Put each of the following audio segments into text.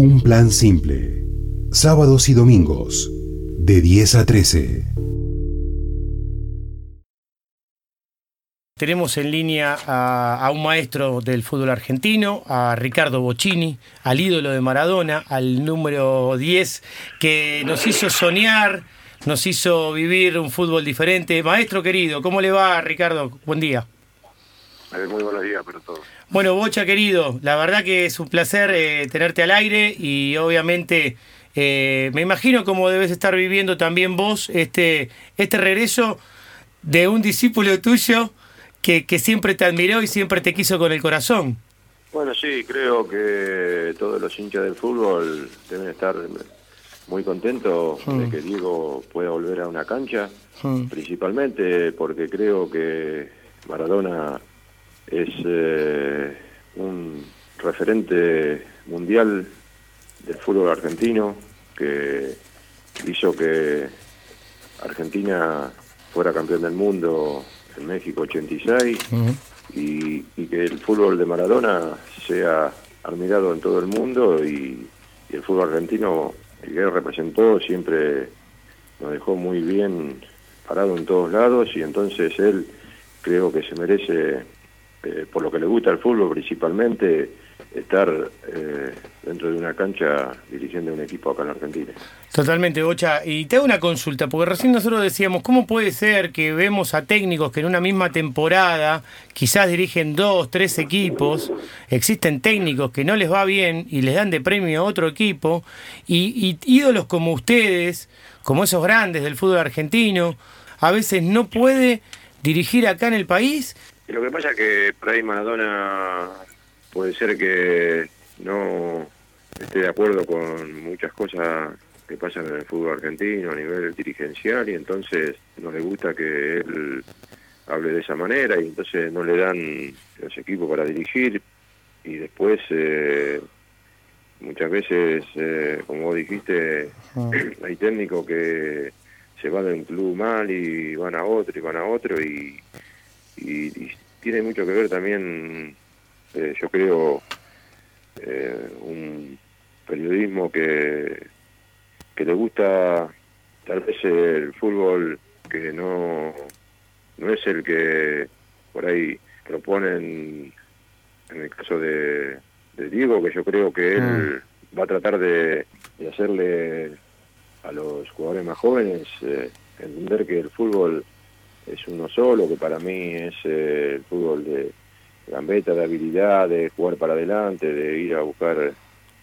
Un plan simple. Sábados y domingos, de 10 a 13. Tenemos en línea a, un maestro del fútbol argentino, a Ricardo Bocini, al ídolo de Maradona, al número 10, que nos hizo soñar, nos hizo vivir un fútbol diferente. Maestro querido, ¿cómo le va, Ricardo? Buen día. Muy buenos días para todos. Bueno, Bocha querido, la verdad que es un placer eh, tenerte al aire y obviamente eh, me imagino cómo debes estar viviendo también vos este, este regreso de un discípulo tuyo que, que siempre te admiró y siempre te quiso con el corazón. Bueno, sí, creo que todos los hinchas del fútbol deben estar muy contentos de hmm. que Diego pueda volver a una cancha, hmm. principalmente porque creo que Maradona es eh, un referente mundial del fútbol argentino que hizo que Argentina fuera campeón del mundo en México 86 y, que el fútbol de Maradona sea admirado en todo el mundo y, el fútbol argentino, el que representó, siempre nos dejó muy bien parado en todos lados y entonces él creo que se merece eh, por lo que le gusta el fútbol principalmente, estar eh, dentro de una cancha dirigiendo un equipo acá en Argentina. Totalmente, Bocha. Y te hago una consulta, porque recién nosotros decíamos, ¿cómo puede ser que vemos a técnicos que en una misma temporada quizás dirigen dos, tres equipos, existen técnicos que no les va bien y les dan de premio a otro equipo, y, y ídolos como ustedes, como esos grandes del fútbol argentino, a veces no puede dirigir acá en el país y lo que pasa es que por ahí Maradona puede ser que no esté de acuerdo con muchas cosas que pasan en el fútbol argentino a nivel dirigencial y entonces no le gusta que él hable de esa manera y entonces no le dan los equipos para dirigir y después eh, muchas veces, eh, como vos dijiste, hay técnicos que se van de un club mal y van a otro y van a otro y y, tiene mucho que ver también, eh, yo creo, eh, un periodismo que, que le gusta tal vez el fútbol que no, no es el que por ahí proponen en el caso de, Diego, que yo creo que él mm. va a tratar de, hacerle a los jugadores más jóvenes eh, entender que el fútbol es uno solo, que para mí es eh, el fútbol de gambeta, de habilidad, de jugar para adelante, de ir a buscar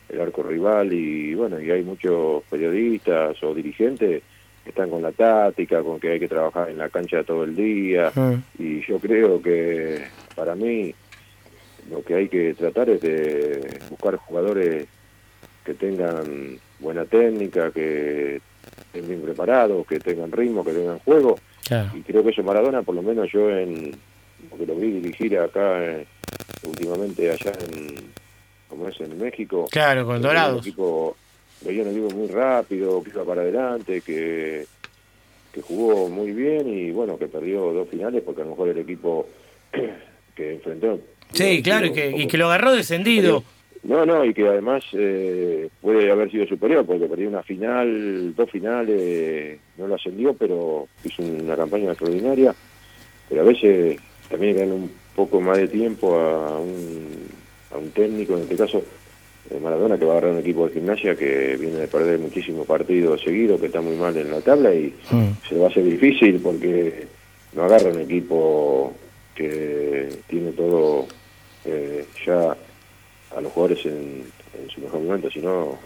el arco rival. Y bueno, y hay muchos periodistas o dirigentes que están con la táctica, con que hay que trabajar en la cancha todo el día. Ah. y yo creo que para mí lo que hay que tratar es de buscar jugadores que tengan buena técnica, que estén bien preparados, que tengan ritmo, que tengan juego y creo que eso Maradona, por lo menos yo en porque lo vi dirigir acá eh, últimamente allá en como es en México. Claro, con Dorados. Equipo, veía un equipo muy rápido, que iba para adelante, que, que jugó muy bien y bueno, que perdió dos finales porque a lo mejor el equipo que enfrentó. Sí, claro, y que, y que lo agarró descendido. No, no, y que además eh, puede haber sido superior, porque perdió una final, dos finales, no lo ascendió, pero hizo una campaña extraordinaria. Pero a veces también hay un poco más de tiempo a un, a un técnico, en este caso eh, Maradona, que va a agarrar un equipo de gimnasia que viene de perder muchísimos partidos seguidos, que está muy mal en la tabla y mm. se le va a hacer difícil porque no agarra un equipo que tiene todo eh, ya a los jugadores en, su mejor momento, si no,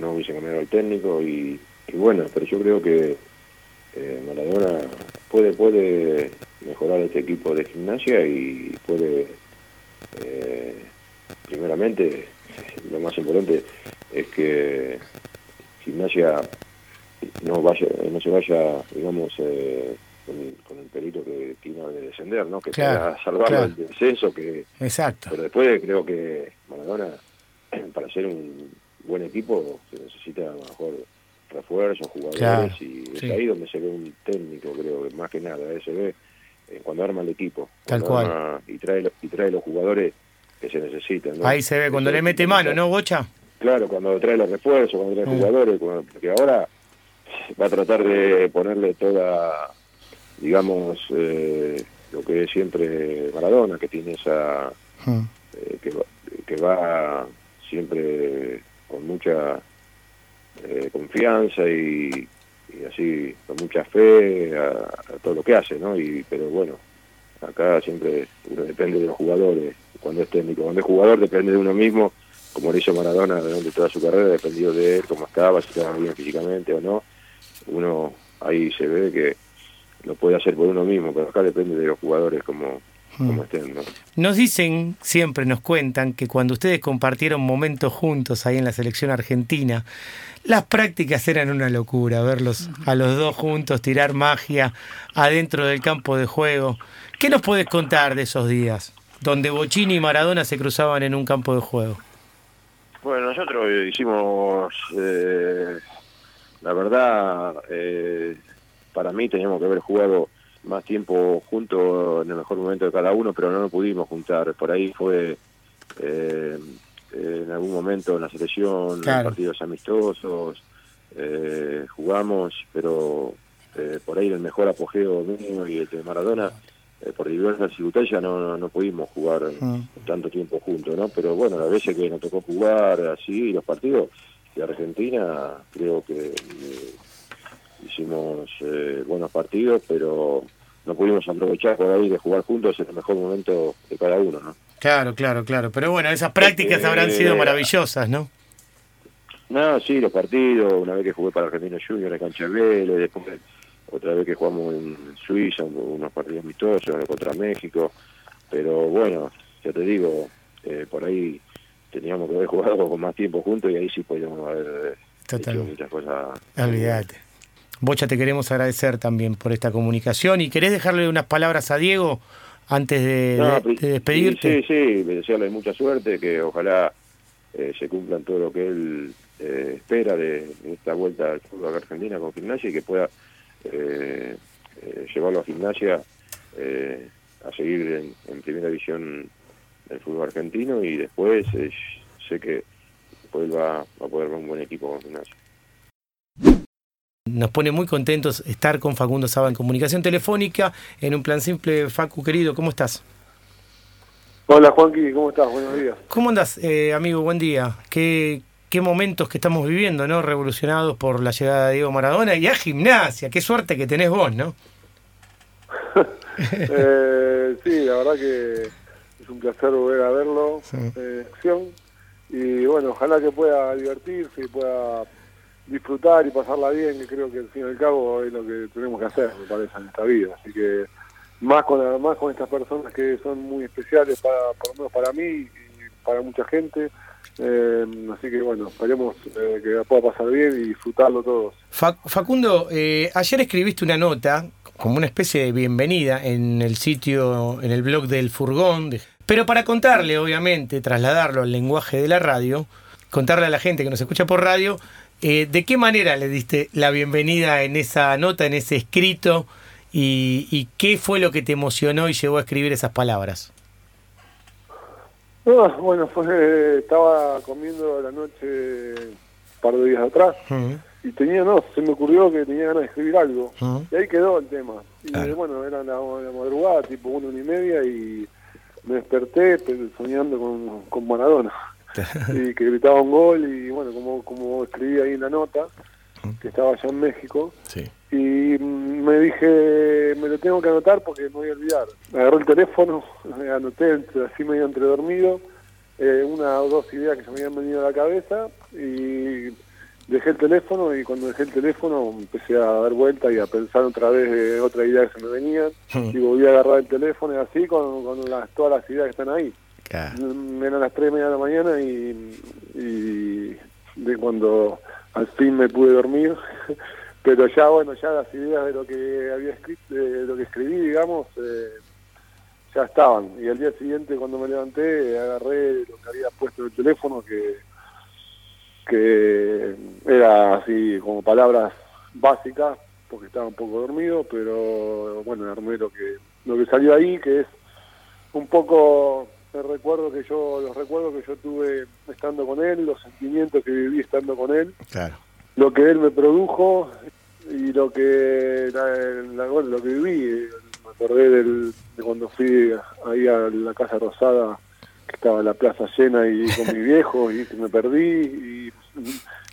no hubiese cambiado el técnico y, bueno, pero yo creo que eh, Maradona puede, puede mejorar este equipo de gimnasia y puede, eh, primeramente, lo más importante es que gimnasia no vaya no se vaya digamos eh, con, el perito que tiene de descender no que claro, salvarlo del descenso que exacto pero después creo que Maradona, para ser un buen equipo, se necesita a lo mejor refuerzos, jugadores, y es ahí donde se ve un técnico, creo, que más que nada, se ve eh, cuando arma el equipo. Tal cual. y, trae, y trae los jugadores que se necesitan. Ahí se ve, cuando le mete mano, ¿no, Bocha? claro, cuando trae los refuerzos, cuando trae Mm. jugadores, cuando- porque ahora va a tratar de ponerle toda, digamos, eh, lo que es siempre Maradona, que tiene esa, Mm. eh, que, va, que va siempre con mucha eh, confianza y, y así con mucha fe a, a todo lo que hace, ¿no? Y pero bueno, acá siempre uno depende de los jugadores. Cuando es técnico, cuando es jugador depende de uno mismo, como lo hizo Maradona durante toda su carrera, dependió de él, cómo estaba, si estaba bien físicamente o no. Uno ahí se ve que lo puede hacer por uno mismo, pero acá depende de los jugadores como, como estén, ¿no? Nos dicen, siempre nos cuentan, que cuando ustedes compartieron momentos juntos ahí en la selección argentina, las prácticas eran una locura, verlos a los dos juntos, tirar magia adentro del campo de juego. ¿Qué nos puedes contar de esos días, donde Bochini y Maradona se cruzaban en un campo de juego? Bueno, nosotros hicimos, eh, la verdad, eh, para mí teníamos que haber jugado más tiempo juntos en el mejor momento de cada uno, pero no nos pudimos juntar. Por ahí fue eh, en algún momento en la selección, Claro. en partidos amistosos, eh, jugamos, pero eh, por ahí el mejor apogeo mío y el de Maradona, eh, por diversas circunstancias no, no, no pudimos jugar Mm. tanto tiempo juntos, ¿no? Pero bueno, las veces que nos tocó jugar así, los partidos de Argentina, creo que eh, hicimos eh, buenos partidos, pero no pudimos aprovechar por ahí de jugar juntos en el mejor momento de cada uno, ¿no? Claro, claro, claro. Pero bueno, esas prácticas Eh, habrán sido maravillosas, ¿no? No, sí, los partidos, una vez que jugué para Argentino Junior en cancha Vélez, después otra vez que jugamos en Suiza, unos partidos amistosos contra México, pero bueno, ya te digo, eh, por ahí teníamos que haber jugado con más tiempo juntos y ahí sí podíamos haber eh, hecho muchas cosas. Olvídate. Bocha, te queremos agradecer también por esta comunicación. ¿Y querés dejarle unas palabras a Diego antes de, No, de- pri- de despedirte? Sí, sí, sí, desearle mucha suerte, que ojalá eh, se cumplan todo lo que él eh, espera de, esta vuelta al fútbol Argentina con gimnasia y que pueda eh, llevarlo a gimnasia a seguir en, en primera división del fútbol argentino y después sé que después va, va a poder ver un buen equipo con gimnasia. Nos pone muy contentos estar con Facundo Saba en comunicación telefónica en un plan simple. Facu, querido, ¿cómo estás? Hola Juanqui, ¿cómo estás? Buenos días. ¿Cómo andas, eh, amigo? Buen día. ¿Qué, qué momentos que estamos viviendo, ¿no? Revolucionados por la llegada de Diego Maradona y a gimnasia. Qué suerte que tenés vos, ¿no? Eh, sí, la verdad que es un placer volver a verlo Sí. en acción y bueno, ojalá que pueda divertirse y pueda disfrutar y pasarla bien, que creo que al fin y al cabo es lo que tenemos que hacer, me parece, en esta vida. Así que más con más con estas personas que son muy especiales para por lo menos para mí y para mucha gente. Eh, así que bueno, esperemos eh, que pueda pasar bien y disfrutarlo todos. Fa- Facundo, eh, ayer escribiste una nota como una especie de bienvenida en el sitio, en el blog del furgón, de- pero para contarle, obviamente, trasladarlo al lenguaje de la radio, contarle a la gente que nos escucha por radio, eh, de qué manera le diste la bienvenida en esa nota, en ese escrito, y, y qué fue lo que te emocionó y llevó a escribir esas palabras. Ah, bueno, fue, estaba comiendo la noche un par de días atrás Mm, y tenía, no, se me ocurrió que tenía ganas de escribir algo. mm. Y ahí quedó el tema. Y Claro. bueno, era la, la madrugada, tipo una, una y media, y me desperté pe- soñando con, con Maradona. y que gritaba un gol, y bueno, como, como escribí ahí en la nota, que estaba allá en México, Sí. y me dije, me lo tengo que anotar porque me voy a olvidar. Agarré el teléfono, me anoté entre- así medio entre dormido, eh, una o dos ideas que se me habían venido a la cabeza y dejé el teléfono y cuando dejé el teléfono empecé a dar vuelta y a pensar otra vez de otra idea que se me venían y volví a agarrar el teléfono y así con, con las, todas las ideas que están ahí. Mm, Eran las 3 y media de la mañana y, y de cuando al fin me pude dormir. Pero ya, bueno, ya las ideas de lo que había escrito, de lo que escribí, digamos, eh, ya estaban. Y al día siguiente, cuando me levanté, agarré lo que había puesto en el teléfono, que, que era así como palabras básicas, porque estaba un poco dormido, pero bueno, armé lo que, lo que salió ahí, que es un poco el recuerdo que yo, los recuerdos que yo tuve estando con él, los sentimientos que viví estando con él, Claro. lo que él me produjo y lo que la- la- bueno, lo que viví. Me acordé del, de cuando fui ahí a la Casa Rosada, que estaba la plaza llena y con mi viejo y que me perdí y,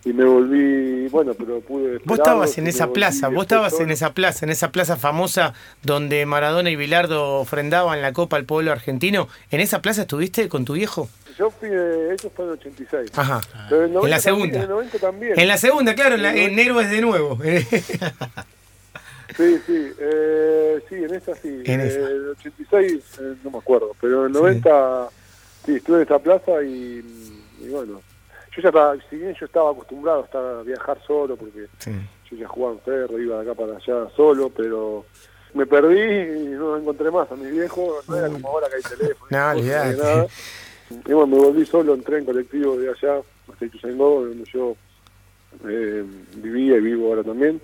y me volví, bueno, pero pude... Vos estabas en esa plaza, vos estabas en esa plaza, en esa plaza famosa donde Maradona y Bilardo ofrendaban la copa al pueblo argentino. ¿En esa plaza estuviste con tu viejo? Yo fui, de, eso fue en el 86. Ajá. Pero en, el 90 En la también, segunda. En el 90 también. En la segunda, claro, en, la- En en Héroes de nuevo. Sí, sí, eh, sí, en esa sí. En Eh, esa. el 86, eh, no me acuerdo, pero en el 90 sí, estuve en esa plaza y, y bueno, yo ya estaba, si bien yo estaba acostumbrado a, estar, a viajar solo, porque Sí. yo ya jugaba en ferro, iba de acá para allá solo, pero me perdí y no encontré más a mis viejos, no era como ahora que hay teléfono, No, nada. Y bueno, me volví solo, entré en colectivo de allá, hasta Ituzaingó, donde yo eh, vivía y vivo ahora también.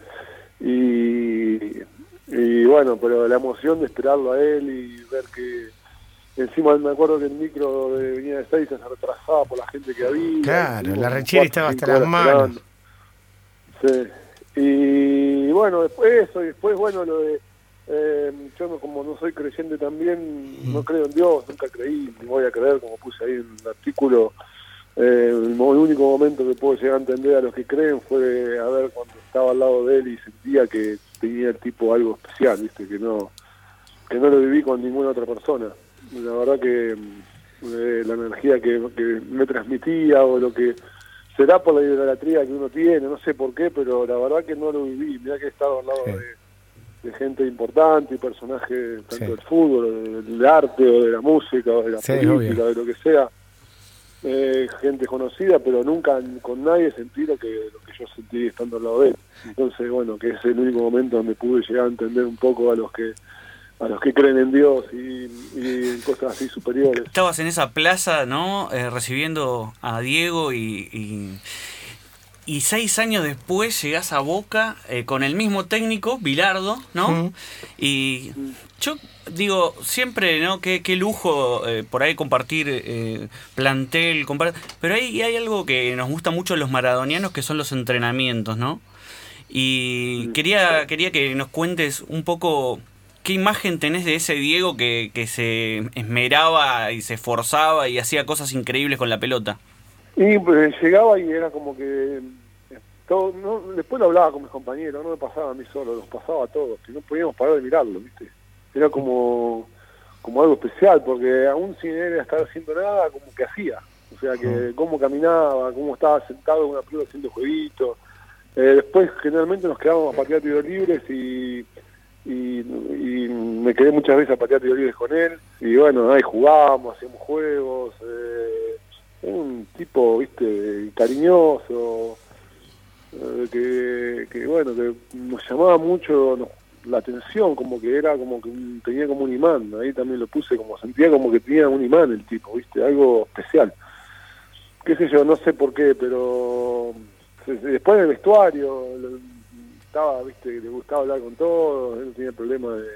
Y, y bueno, pero la emoción de esperarlo a él y ver que encima me acuerdo que el micro de venía de Seiza se retrasaba por la gente que había. Claro, la cuatro, estaba hasta las manos. Sí. Y bueno, después eso, y después bueno, lo de... eh, yo no, como no soy creyente también, no creo en Dios, nunca creí, ni voy a creer, como puse ahí en el artículo, eh, el, el único momento que puedo llegar a entender a los que creen fue a ver cuando estaba al lado de él y sentía que tenía el tipo algo especial, viste, que no que no lo viví con ninguna otra persona. La verdad que eh, la energía que, que me transmitía o lo que será por la idolatría que uno tiene, no sé por qué, pero la verdad que no lo viví. Mirá que he estado al lado Sí. de, de gente importante y personajes tanto Sí. del fútbol, del, del arte o de la música o de la Sí, política, obvio. de lo que sea. Eh, gente conocida, pero nunca con nadie sentí lo que, lo que yo sentí estando al lado de él. Entonces, bueno, que es el único momento donde pude llegar a entender un poco a los que a los que creen en Dios y, y en cosas así superiores. Estabas en esa plaza, ¿no? Eh, recibiendo a Diego y, y, y seis años después llegás a Boca eh, con el mismo técnico, Bilardo, ¿no? Mm. Y yo digo, siempre, ¿no? Qué, qué lujo eh, por ahí compartir eh, plantel, compar- pero ahí hay algo que nos gusta mucho a los maradonianos que son los entrenamientos, ¿no? Y quería, quería que nos cuentes un poco qué imagen tenés de ese Diego que, que se esmeraba y se esforzaba y hacía cosas increíbles con la pelota. Y pues, llegaba y era como que eh, todo, no, después lo hablaba con mis compañeros, no me pasaba a mí solo, los pasaba a todos, que no podíamos parar de mirarlo, ¿viste? Era como, como algo especial, porque aún sin él estar haciendo nada, como que hacía. O sea, que cómo caminaba, cómo estaba sentado en una pelota haciendo jueguitos. Eh, después generalmente nos quedábamos a patear tiros libres y, y, y me quedé muchas veces a patear libres con él. Y bueno, ahí jugábamos, hacíamos juegos. Eh, un tipo, viste, cariñoso, eh, que, que bueno, que nos llamaba mucho nos- la atención, como que era como que tenía como un imán, ahí también lo puse, como sentía como que tenía un imán el tipo, viste, algo especial. Qué sé yo, no sé por qué, pero se- después del vestuario, estaba, viste, le gustaba hablar con todos, él no tenía problema de,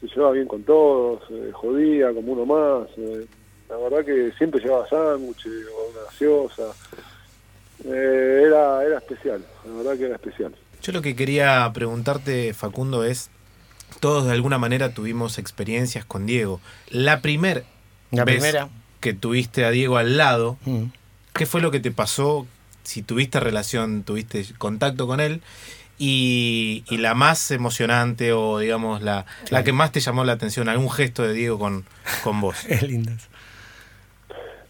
se llevaba bien con todos, eh, jodía como uno más, eh, la verdad que siempre llevaba sándwiches o una gaseosa, Eh, era, era especial, la verdad que era especial. Yo lo que quería preguntarte, Facundo, es, todos de alguna manera tuvimos experiencias con Diego. La primer La vez primera. que tuviste a Diego al lado, Mm. ¿qué fue lo que te pasó? Si tuviste relación, tuviste contacto con él. Y, y la más emocionante o digamos la, la que más te llamó la atención, algún gesto de Diego con, con vos. Es lindo.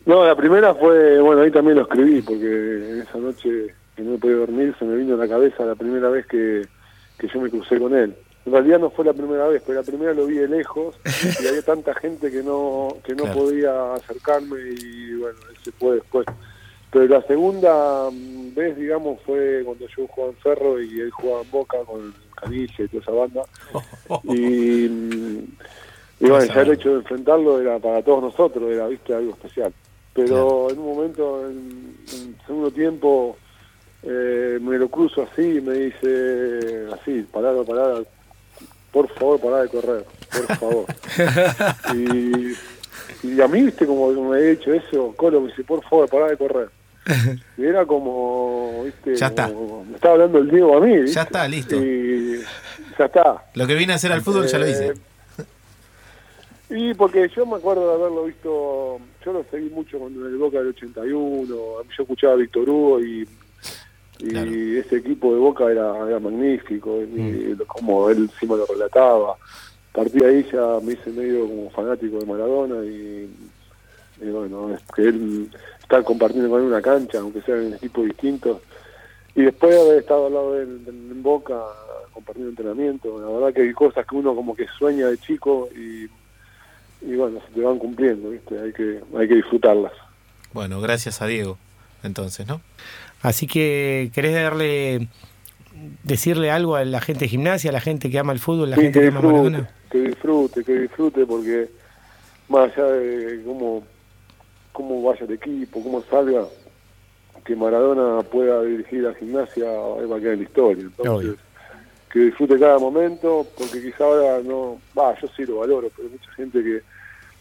No, la primera fue, bueno, ahí también lo escribí, porque esa noche que no podía dormir se me vino a la cabeza la primera vez que, que yo me crucé con él. En realidad no fue la primera vez, pero la primera lo vi de lejos y había tanta gente que no que no Claro. podía acercarme y bueno, él se fue después. Pero la segunda mm, vez, digamos, fue cuando yo jugaba en Ferro y él jugaba en Boca con Caniche y toda esa banda. Y, mm, y bueno, ya el hecho de enfrentarlo era para todos nosotros, era, viste, algo especial. Pero en un momento, en, en segundo tiempo, eh, me lo cruzo así y me dice, así, parado, parado, por favor, pará de correr, por favor. y, y a mí, viste, como me he dicho eso, Colo me dice, por favor, pará de correr. Y era como, viste, Ya está. como- me estaba hablando el Diego a mí, ¿viste? Ya está, listo. Y ya está. Lo que vine a hacer al fútbol ya lo hice. Eh, Y porque yo me acuerdo de haberlo visto, yo lo seguí mucho cuando en el Boca del 81, yo escuchaba a Víctor Hugo y, y Claro. ese equipo de Boca era, era magnífico, y lo- como él encima lo relataba. A partir de ahí ya me hice medio como fanático de Maradona y, y bueno, es que él estar compartiendo con él una cancha, aunque sean en equipos distintos, y después de haber estado al lado de él en, en Boca compartiendo entrenamiento, la verdad que hay cosas que uno como que sueña de chico y, y bueno, se te van cumpliendo, ¿viste? Hay que, hay que disfrutarlas. Bueno, gracias a Diego, entonces, ¿no? Así que, ¿querés darle, decirle algo a la gente de gimnasia, a la gente que ama el fútbol, a la Sí, gente que que ama Maradona? que disfrute, que disfrute, porque más allá de cómo, cómo vaya el equipo, cómo salga, que Maradona pueda dirigir a gimnasia, ahí va a quedar en la historia. Entonces, Obvio. que disfrute cada momento, porque quizá ahora no, va, yo sí lo valoro, pero hay mucha gente que,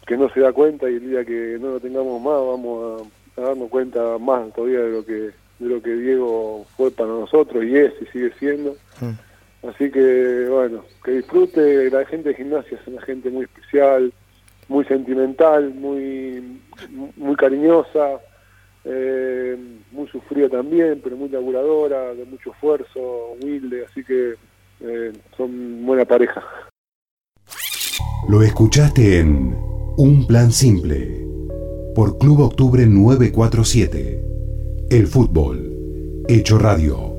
que no se da cuenta y el día que no lo tengamos más vamos a, a darnos cuenta más todavía de lo que de lo que Diego fue para nosotros y es y sigue siendo. Mm. Así que, bueno, que disfrute. La gente de gimnasia es una gente muy especial, muy sentimental, muy, muy cariñosa, eh, muy sufrida también, pero muy laburadora, de mucho esfuerzo, humilde. Así que eh, son buena pareja. Lo escuchaste en Un Plan Simple por Club Octubre 947. El fútbol, hecho radio.